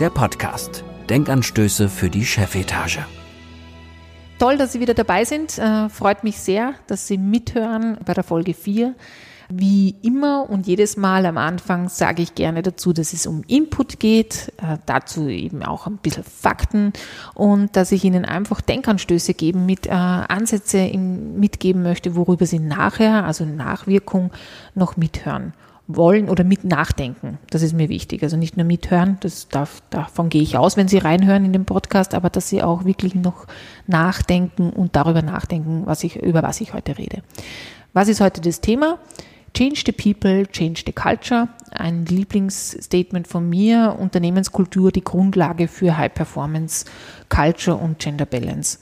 der Podcast. Denkanstöße für die Chefetage. Toll, dass Sie wieder dabei sind. Äh, freut mich sehr, dass Sie mithören bei der Folge 4. Wie immer und jedes Mal am Anfang sage ich gerne dazu, dass es um Input geht, äh, dazu eben auch ein bisschen Fakten und dass ich Ihnen einfach Denkanstöße geben mit äh, Ansätze mitgeben möchte, worüber Sie nachher, also Nachwirkung, noch mithören wollen oder mit nachdenken. Das ist mir wichtig. Also nicht nur mithören, das darf, davon gehe ich aus, wenn Sie reinhören in den Podcast, aber dass Sie auch wirklich noch nachdenken und darüber nachdenken, was ich, über was ich heute rede. Was ist heute das Thema? Change the People, Change the Culture. Ein Lieblingsstatement von mir. Unternehmenskultur, die Grundlage für High Performance, Culture und Gender Balance.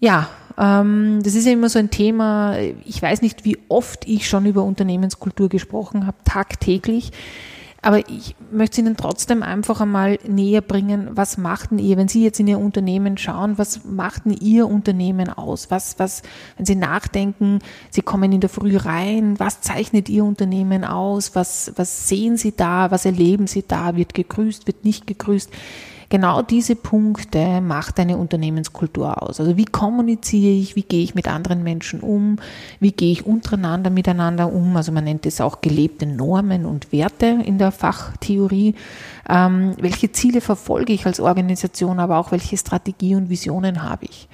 Ja, ähm, das ist ja immer so ein Thema. Ich weiß nicht, wie oft ich schon über Unternehmenskultur gesprochen habe, tagtäglich. Aber ich möchte Ihnen trotzdem einfach einmal näher bringen, was macht denn ihr, wenn Sie jetzt in Ihr Unternehmen schauen, was macht denn Ihr Unternehmen aus? Was, was, wenn Sie nachdenken, Sie kommen in der Früh rein, was zeichnet Ihr Unternehmen aus? Was, was sehen Sie da? Was erleben Sie da? Wird gegrüßt, wird nicht gegrüßt? Genau diese Punkte macht eine Unternehmenskultur aus. Also wie kommuniziere ich, wie gehe ich mit anderen Menschen um, wie gehe ich untereinander miteinander um. Also man nennt es auch gelebte Normen und Werte in der Fachtheorie. Ähm, welche Ziele verfolge ich als Organisation, aber auch welche Strategie und Visionen habe ich.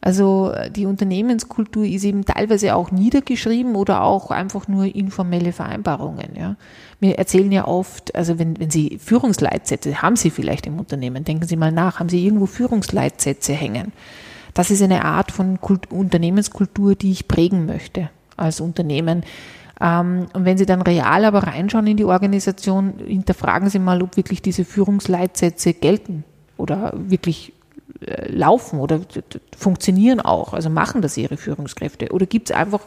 Also die Unternehmenskultur ist eben teilweise auch niedergeschrieben oder auch einfach nur informelle Vereinbarungen. Ja. Wir erzählen ja oft, also wenn, wenn Sie Führungsleitsätze haben Sie vielleicht im Unternehmen, denken Sie mal nach, haben Sie irgendwo Führungsleitsätze hängen? Das ist eine Art von Kult Unternehmenskultur, die ich prägen möchte als Unternehmen. Ähm, und wenn Sie dann real aber reinschauen in die Organisation, hinterfragen Sie mal, ob wirklich diese Führungsleitsätze gelten oder wirklich äh, laufen oder funktionieren auch, also machen das ihre Führungskräfte? Oder gibt es einfach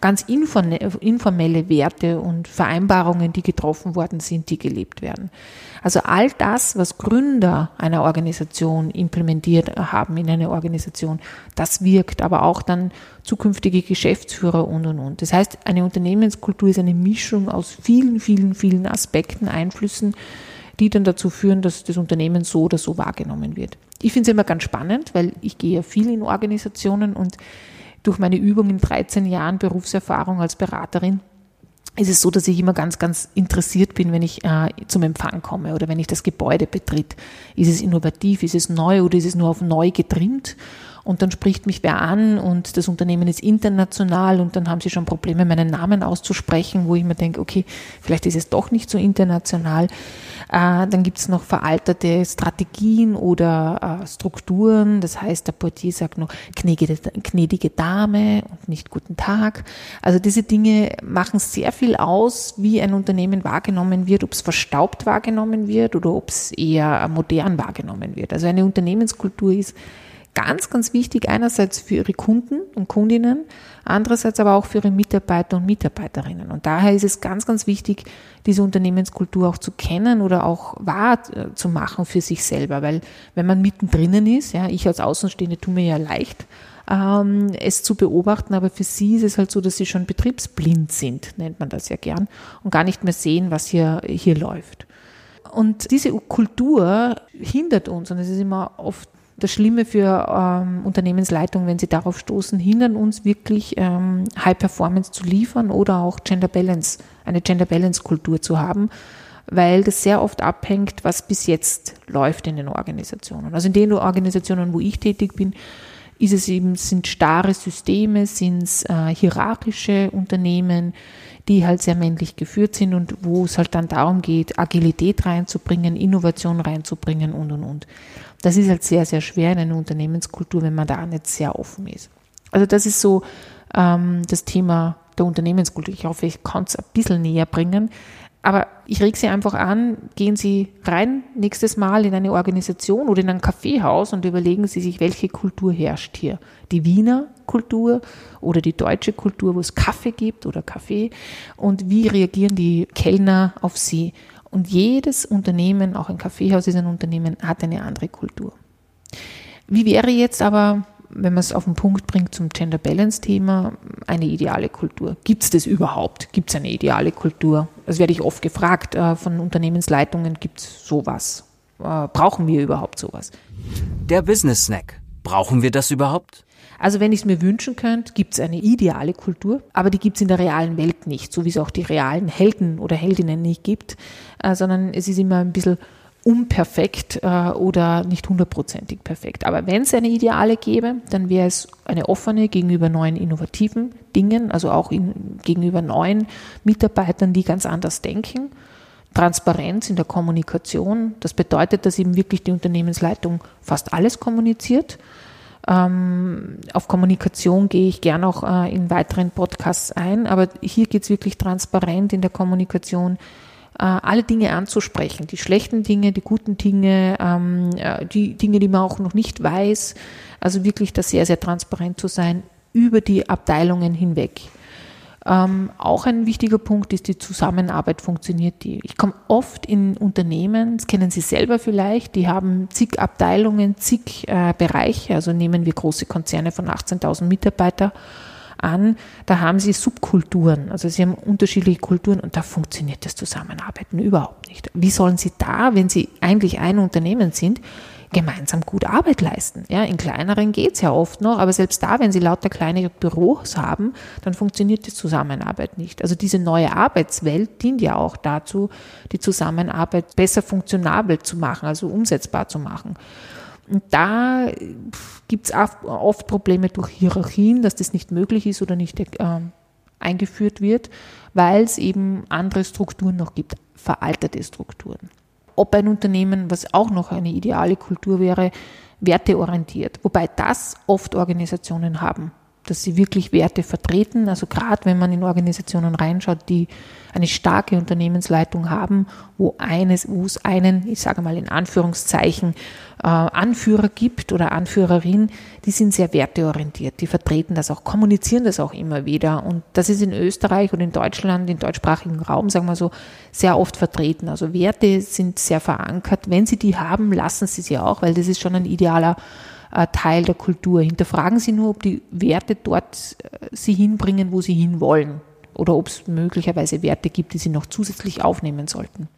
ganz informelle Werte und Vereinbarungen, die getroffen worden sind, die gelebt werden? Also all das, was Gründer einer Organisation implementiert haben in eine Organisation, das wirkt, aber auch dann zukünftige Geschäftsführer und, und, und. Das heißt, eine Unternehmenskultur ist eine Mischung aus vielen, vielen, vielen Aspekten, Einflüssen, die dann dazu führen, dass das Unternehmen so oder so wahrgenommen wird. Ich finde es immer ganz spannend, weil ich gehe ja viel in Organisationen und durch meine Übung in 13 Jahren Berufserfahrung als Beraterin ist es so, dass ich immer ganz, ganz interessiert bin, wenn ich äh, zum Empfang komme oder wenn ich das Gebäude betritt. Ist es innovativ, ist es neu oder ist es nur auf neu getrimmt? Und dann spricht mich wer an und das Unternehmen ist international und dann haben sie schon Probleme, meinen Namen auszusprechen, wo ich mir denke, okay, vielleicht ist es doch nicht so international. Äh, dann gibt es noch veraltete Strategien oder äh, Strukturen. Das heißt, der Portier sagt nur gnädige, gnädige Dame und nicht guten Tag. Also diese Dinge machen sehr viel aus, wie ein Unternehmen wahrgenommen wird, ob es verstaubt wahrgenommen wird oder ob es eher modern wahrgenommen wird. Also eine Unternehmenskultur ist ganz, ganz wichtig, einerseits für ihre Kunden und Kundinnen, andererseits aber auch für ihre Mitarbeiter und Mitarbeiterinnen. Und daher ist es ganz, ganz wichtig, diese Unternehmenskultur auch zu kennen oder auch wahr äh, zu machen für sich selber, weil wenn man mittendrin ist, ja, ich als Außenstehende tue mir ja leicht, ähm, es zu beobachten, aber für sie ist es halt so, dass sie schon betriebsblind sind, nennt man das ja gern, und gar nicht mehr sehen, was hier, hier läuft. Und diese Kultur hindert uns, und es ist immer oft das Schlimme für ähm, Unternehmensleitung, wenn sie darauf stoßen, hindern uns wirklich ähm, High Performance zu liefern oder auch Gender Balance, eine Gender Balance Kultur zu haben, weil das sehr oft abhängt, was bis jetzt läuft in den Organisationen. Also in den Organisationen, wo ich tätig bin, ist es eben, sind starre Systeme, sind es äh, hierarchische Unternehmen, die halt sehr männlich geführt sind und wo es halt dann darum geht, Agilität reinzubringen, Innovation reinzubringen und und und. Das ist halt sehr, sehr schwer in einer Unternehmenskultur, wenn man da nicht sehr offen ist. Also das ist so ähm, das Thema der Unternehmenskultur. Ich hoffe, ich kann es ein bisschen näher bringen. Aber ich rege Sie einfach an, gehen Sie rein nächstes Mal in eine Organisation oder in ein Kaffeehaus und überlegen Sie sich, welche Kultur herrscht hier. Die Wiener Kultur oder die deutsche Kultur, wo es Kaffee gibt oder Kaffee und wie reagieren die Kellner auf Sie. Und jedes Unternehmen, auch ein Kaffeehaus ist ein Unternehmen, hat eine andere Kultur. Wie wäre jetzt aber wenn man es auf den Punkt bringt zum Gender Balance Thema, eine ideale Kultur. Gibt es das überhaupt? Gibt es eine ideale Kultur? Das werde ich oft gefragt äh, von Unternehmensleitungen, gibt es sowas? Äh, brauchen wir überhaupt sowas? Der Business Snack. Brauchen wir das überhaupt? Also wenn ich es mir wünschen könnte, gibt es eine ideale Kultur, aber die gibt es in der realen Welt nicht, so wie es auch die realen Helden oder Heldinnen nicht gibt, äh, sondern es ist immer ein bisschen unperfekt äh, oder nicht hundertprozentig perfekt. Aber wenn es eine Ideale gäbe, dann wäre es eine offene gegenüber neuen innovativen Dingen, also auch in, gegenüber neuen Mitarbeitern, die ganz anders denken. Transparenz in der Kommunikation, das bedeutet, dass eben wirklich die Unternehmensleitung fast alles kommuniziert. Ähm, auf Kommunikation gehe ich gern auch äh, in weiteren Podcasts ein, aber hier geht es wirklich transparent in der Kommunikation alle Dinge anzusprechen, die schlechten Dinge, die guten Dinge, ähm, äh, die Dinge, die man auch noch nicht weiß. Also wirklich da sehr, sehr transparent zu sein über die Abteilungen hinweg. Ähm, auch ein wichtiger Punkt ist, die Zusammenarbeit funktioniert die. Ich komme oft in Unternehmen, das kennen Sie selber vielleicht, die haben zig Abteilungen, zig äh, Bereiche, also nehmen wir große Konzerne von 18.000 Mitarbeitern an, da haben sie Subkulturen, also sie haben unterschiedliche Kulturen und da funktioniert das Zusammenarbeiten überhaupt nicht. Wie sollen sie da, wenn sie eigentlich ein Unternehmen sind, gemeinsam gut Arbeit leisten. Ja, in kleineren geht es ja oft noch, aber selbst da, wenn sie lauter kleine Büros haben, dann funktioniert die Zusammenarbeit nicht. Also diese neue Arbeitswelt dient ja auch dazu, die Zusammenarbeit besser funktionabel zu machen, also umsetzbar zu machen. Und da gibt es oft Probleme durch Hierarchien, dass das nicht möglich ist oder nicht äh, eingeführt wird, weil es eben andere Strukturen noch gibt, veraltete Strukturen. Ob ein Unternehmen, was auch noch eine ideale Kultur wäre, werteorientiert, wobei das oft Organisationen haben dass sie wirklich Werte vertreten. Also gerade wenn man in Organisationen reinschaut, die eine starke Unternehmensleitung haben, wo eines, wo es einen, ich sage mal in Anführungszeichen, äh, Anführer gibt oder Anführerin, die sind sehr werteorientiert, die vertreten das auch, kommunizieren das auch immer wieder. Und das ist in Österreich und in Deutschland, im deutschsprachigen Raum, sagen wir so, sehr oft vertreten. Also Werte sind sehr verankert. Wenn Sie die haben, lassen Sie sie auch, weil das ist schon ein idealer Teil der Kultur. Hinterfragen Sie nur, ob die Werte dort äh, Sie hinbringen, wo Sie hinwollen oder ob es möglicherweise Werte gibt, die Sie noch zusätzlich aufnehmen sollten.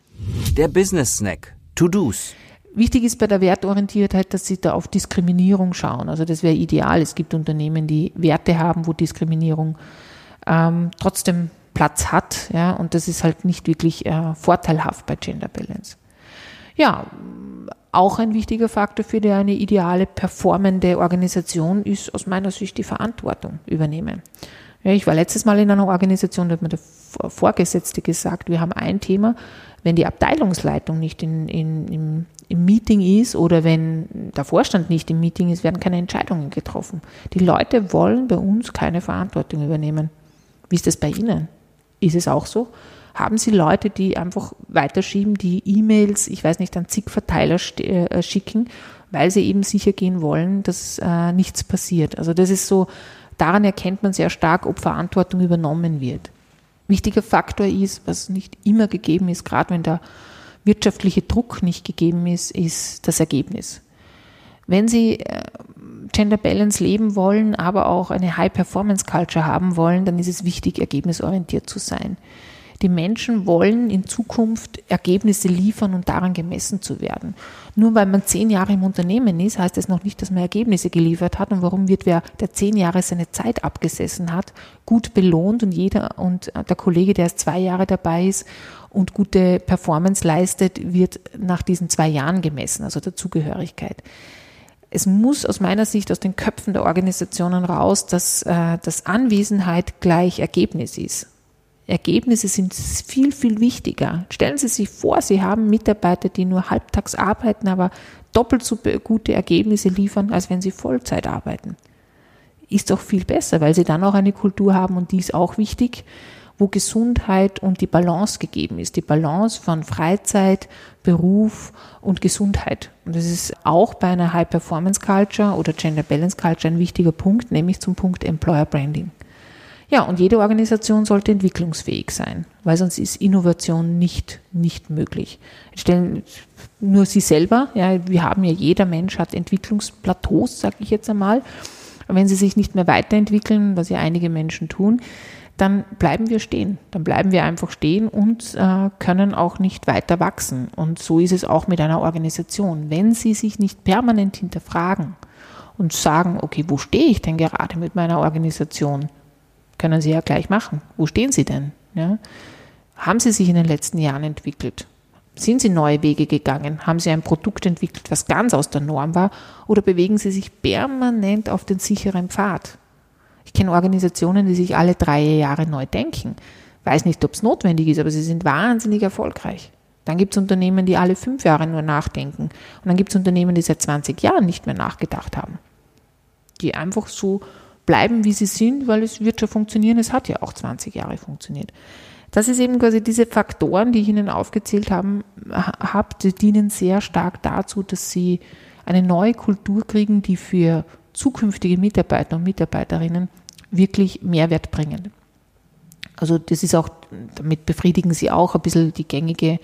Der Business Snack. To-Dos. Wichtig ist bei der Wertorientiertheit, dass Sie da auf Diskriminierung schauen. Also das wäre ideal. Es gibt Unternehmen, die Werte haben, wo Diskriminierung ähm, trotzdem Platz hat. Ja, und das ist halt nicht wirklich äh, vorteilhaft bei Gender Balance. Ja, auch ein wichtiger Faktor für die eine ideale performende Organisation ist aus meiner Sicht die Verantwortung übernehmen. Ja, ich war letztes Mal in einer Organisation, da hat mir der Vorgesetzte gesagt, wir haben ein Thema, wenn die Abteilungsleitung nicht in, in, im, im Meeting ist oder wenn der Vorstand nicht im Meeting ist, werden keine Entscheidungen getroffen. Die Leute wollen bei uns keine Verantwortung übernehmen. Wie ist das bei Ihnen? Ist es auch so? Haben Sie Leute, die einfach weiterschieben, die E-Mails, ich weiß nicht, an zig Verteiler äh, schicken, weil sie eben sicher gehen wollen, dass äh, nichts passiert. Also das ist so, daran erkennt man sehr stark, ob Verantwortung übernommen wird. Wichtiger Faktor ist, was nicht immer gegeben ist, gerade wenn der wirtschaftliche Druck nicht gegeben ist, ist das Ergebnis. Wenn Sie äh, Gender Balance leben wollen, aber auch eine High-Performance-Culture haben wollen, dann ist es wichtig, ergebnisorientiert zu sein. Die Menschen wollen in Zukunft Ergebnisse liefern und daran gemessen zu werden. Nur weil man zehn Jahre im Unternehmen ist, heißt das noch nicht, dass man Ergebnisse geliefert hat. Und warum wird wer, der zehn Jahre seine Zeit abgesessen hat, gut belohnt und jeder und der Kollege, der erst zwei Jahre dabei ist und gute Performance leistet, wird nach diesen zwei Jahren gemessen, also der Zugehörigkeit es muss aus meiner Sicht aus den Köpfen der Organisationen raus, dass, äh, dass Anwesenheit gleich Ergebnis ist. Ergebnisse sind viel, viel wichtiger. Stellen Sie sich vor, Sie haben Mitarbeiter, die nur halbtags arbeiten, aber doppelt so gute Ergebnisse liefern, als wenn sie Vollzeit arbeiten. Ist doch viel besser, weil Sie dann auch eine Kultur haben und die ist auch wichtig, wo Gesundheit und die Balance gegeben ist. Die Balance von Freizeit, Beruf und Gesundheit. Und das ist auch bei einer High Performance Culture oder Gender Balance Culture ein wichtiger Punkt, nämlich zum Punkt Employer Branding. Ja, und jede Organisation sollte entwicklungsfähig sein, weil sonst ist Innovation nicht, nicht möglich. Stellen nur Sie selber, ja, wir haben ja, jeder Mensch hat Entwicklungsplateaus, sage ich jetzt einmal. wenn Sie sich nicht mehr weiterentwickeln, was ja einige Menschen tun, dann bleiben wir stehen. Dann bleiben wir einfach stehen und äh, können auch nicht weiter wachsen. Und so ist es auch mit einer Organisation. Wenn Sie sich nicht permanent hinterfragen und sagen, okay, wo stehe ich denn gerade mit meiner Organisation? Können Sie ja gleich machen. Wo stehen Sie denn? Ja? Haben Sie sich in den letzten Jahren entwickelt? Sind Sie neue Wege gegangen? Haben Sie ein Produkt entwickelt, was ganz aus der Norm war? Oder bewegen Sie sich permanent auf den sicheren Pfad? Ich kenne Organisationen, die sich alle drei Jahre neu denken. Weiß nicht, ob es notwendig ist, aber sie sind wahnsinnig erfolgreich. Dann gibt es Unternehmen, die alle fünf Jahre nur nachdenken. Und dann gibt es Unternehmen, die seit 20 Jahren nicht mehr nachgedacht haben. Die einfach so bleiben, wie sie sind, weil es wird schon funktionieren. Es hat ja auch 20 Jahre funktioniert. Das ist eben quasi diese Faktoren, die ich Ihnen aufgezählt habe, die dienen sehr stark dazu, dass Sie eine neue Kultur kriegen, die für zukünftige Mitarbeiter und Mitarbeiterinnen wirklich Mehrwert bringen. Also das ist auch, damit befriedigen Sie auch ein bisschen die gängige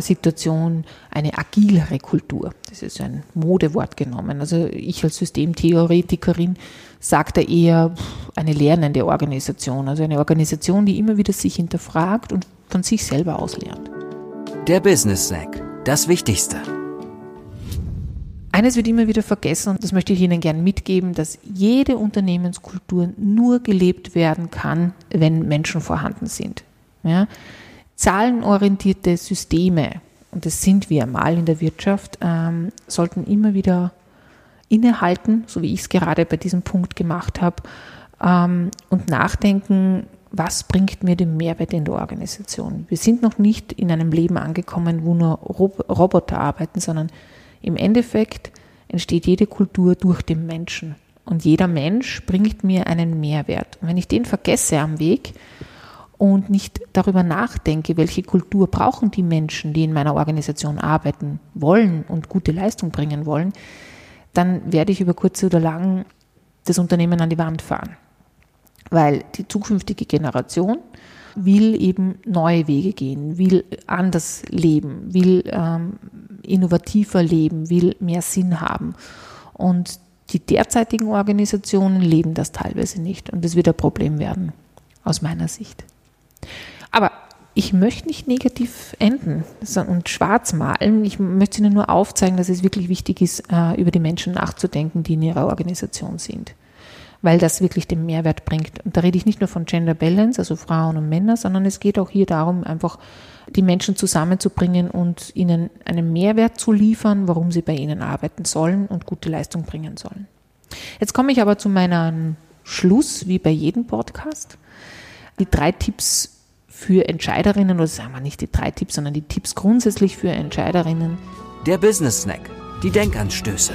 Situation eine agilere Kultur. Das ist ein Modewort genommen. Also ich als Systemtheoretikerin sage da eher eine lernende Organisation, also eine Organisation, die immer wieder sich hinterfragt und von sich selber aus lernt. Der Business Snack, das Wichtigste. Eines wird immer wieder vergessen und das möchte ich Ihnen gerne mitgeben, dass jede Unternehmenskultur nur gelebt werden kann, wenn Menschen vorhanden sind. Ja? Zahlenorientierte Systeme, und das sind wir mal in der Wirtschaft, ähm, sollten immer wieder innehalten, so wie ich es gerade bei diesem Punkt gemacht habe, ähm, und nachdenken, was bringt mir den Mehrwert in der Organisation. Wir sind noch nicht in einem Leben angekommen, wo nur Rob Roboter arbeiten, sondern im Endeffekt entsteht jede Kultur durch den Menschen. Und jeder Mensch bringt mir einen Mehrwert. Und wenn ich den vergesse am Weg, und nicht darüber nachdenke, welche Kultur brauchen die Menschen, die in meiner Organisation arbeiten wollen und gute Leistung bringen wollen, dann werde ich über kurz oder lang das Unternehmen an die Wand fahren. Weil die zukünftige Generation will eben neue Wege gehen, will anders leben, will ähm, innovativer leben, will mehr Sinn haben. Und die derzeitigen Organisationen leben das teilweise nicht. Und das wird ein Problem werden, aus meiner Sicht. Aber ich möchte nicht negativ enden und schwarz malen. Ich möchte Ihnen nur aufzeigen, dass es wirklich wichtig ist, äh, über die Menschen nachzudenken, die in Ihrer Organisation sind. Weil das wirklich den Mehrwert bringt. Und da rede ich nicht nur von Gender Balance, also Frauen und Männer, sondern es geht auch hier darum, einfach die Menschen zusammenzubringen und ihnen einen Mehrwert zu liefern, warum sie bei ihnen arbeiten sollen und gute Leistung bringen sollen. Jetzt komme ich aber zu meinem Schluss, wie bei jedem Podcast die drei Tipps für Entscheiderinnen, oder sagen wir nicht die drei Tipps, sondern die Tipps grundsätzlich für Entscheiderinnen. Der Business Snack, die Denkanstöße.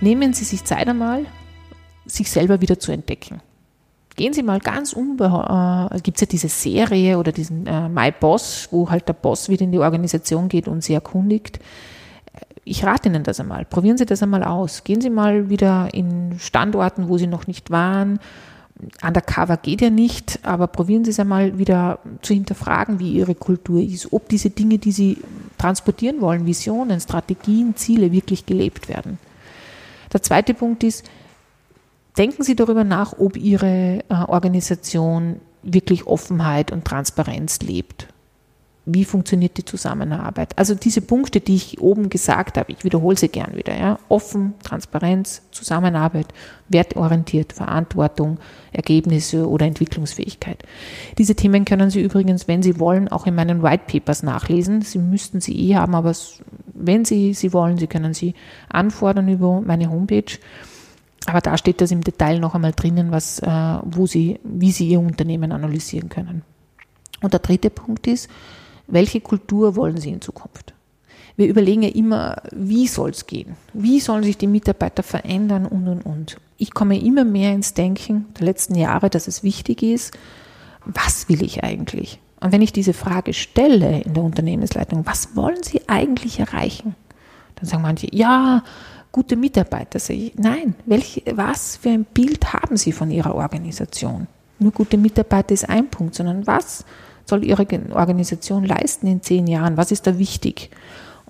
Nehmen Sie sich Zeit einmal, sich selber wieder zu entdecken. Gehen Sie mal ganz unbeholfen, äh, gibt es ja diese Serie oder diesen äh, My Boss, wo halt der Boss wieder in die Organisation geht und sie erkundigt. Ich rate Ihnen das einmal. Probieren Sie das einmal aus. Gehen Sie mal wieder in Standorten, wo Sie noch nicht waren undercover geht ja nicht, aber probieren Sie es einmal wieder zu hinterfragen, wie Ihre Kultur ist, ob diese Dinge, die Sie transportieren wollen, Visionen, Strategien, Ziele wirklich gelebt werden. Der zweite Punkt ist, denken Sie darüber nach, ob Ihre äh, Organisation wirklich Offenheit und Transparenz lebt wie funktioniert die Zusammenarbeit. Also diese Punkte, die ich oben gesagt habe, ich wiederhole sie gern wieder. Ja? Offen, Transparenz, Zusammenarbeit, wertorientiert, Verantwortung, Ergebnisse oder Entwicklungsfähigkeit. Diese Themen können Sie übrigens, wenn Sie wollen, auch in meinen White Papers nachlesen. Sie müssten sie eh haben, aber wenn Sie sie wollen, Sie können sie anfordern über meine Homepage. Aber da steht das im Detail noch einmal drinnen, was, äh, wo Sie, wie Sie Ihr Unternehmen analysieren können. Und der dritte Punkt ist, welche Kultur wollen Sie in Zukunft? wir überlegen ja immer, wie soll es gehen? Wie sollen sich die Mitarbeiter verändern und, und, und. Ich komme immer mehr ins Denken der letzten Jahre, dass es wichtig ist, was will ich eigentlich? Und wenn ich diese Frage stelle in der Unternehmensleitung, was wollen Sie eigentlich erreichen? Dann sagen manche, ja, gute Mitarbeiter. Ich, nein, welche, was für ein Bild haben Sie von Ihrer Organisation? Nur gute Mitarbeiter ist ein Punkt, sondern was soll Ihre Organisation leisten in zehn Jahren? Was ist da wichtig?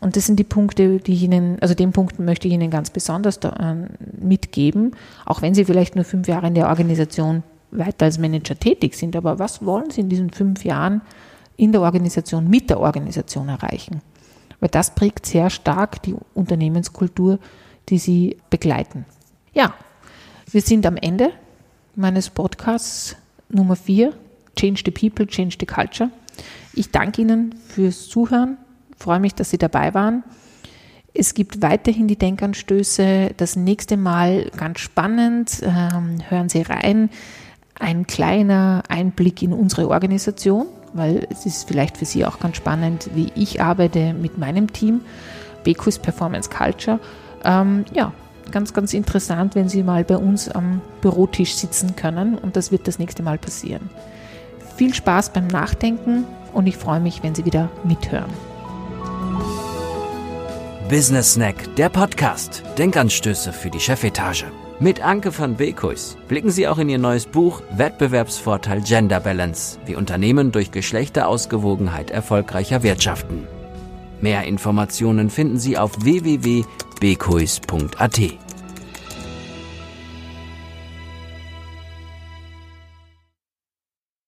Und das sind die Punkte, die ich Ihnen, also den Punkten möchte ich Ihnen ganz besonders da, äh, mitgeben, auch wenn Sie vielleicht nur fünf Jahre in der Organisation weiter als Manager tätig sind. Aber was wollen Sie in diesen fünf Jahren in der Organisation, mit der Organisation erreichen? Weil das prägt sehr stark die Unternehmenskultur, die Sie begleiten. Ja, wir sind am Ende meines Podcasts Nummer vier, Change the People, Change the Culture. Ich danke Ihnen fürs Zuhören, freue mich, dass Sie dabei waren. Es gibt weiterhin die Denkanstöße. Das nächste Mal ganz spannend. Ähm, hören Sie rein ein kleiner Einblick in unsere Organisation, weil es ist vielleicht für Sie auch ganz spannend, wie ich arbeite mit meinem Team, Becus Performance Culture. Ähm, ja, ganz, ganz interessant, wenn Sie mal bei uns am Bürotisch sitzen können und das wird das nächste Mal passieren. Viel Spaß beim Nachdenken und ich freue mich, wenn Sie wieder mithören. Business Snack, der Podcast. Denkanstöße für die Chefetage. Mit Anke van Beekhuis blicken Sie auch in Ihr neues Buch Wettbewerbsvorteil Gender Balance, wie Unternehmen durch Geschlechterausgewogenheit erfolgreicher wirtschaften. Mehr Informationen finden Sie auf www.beekhuis.at.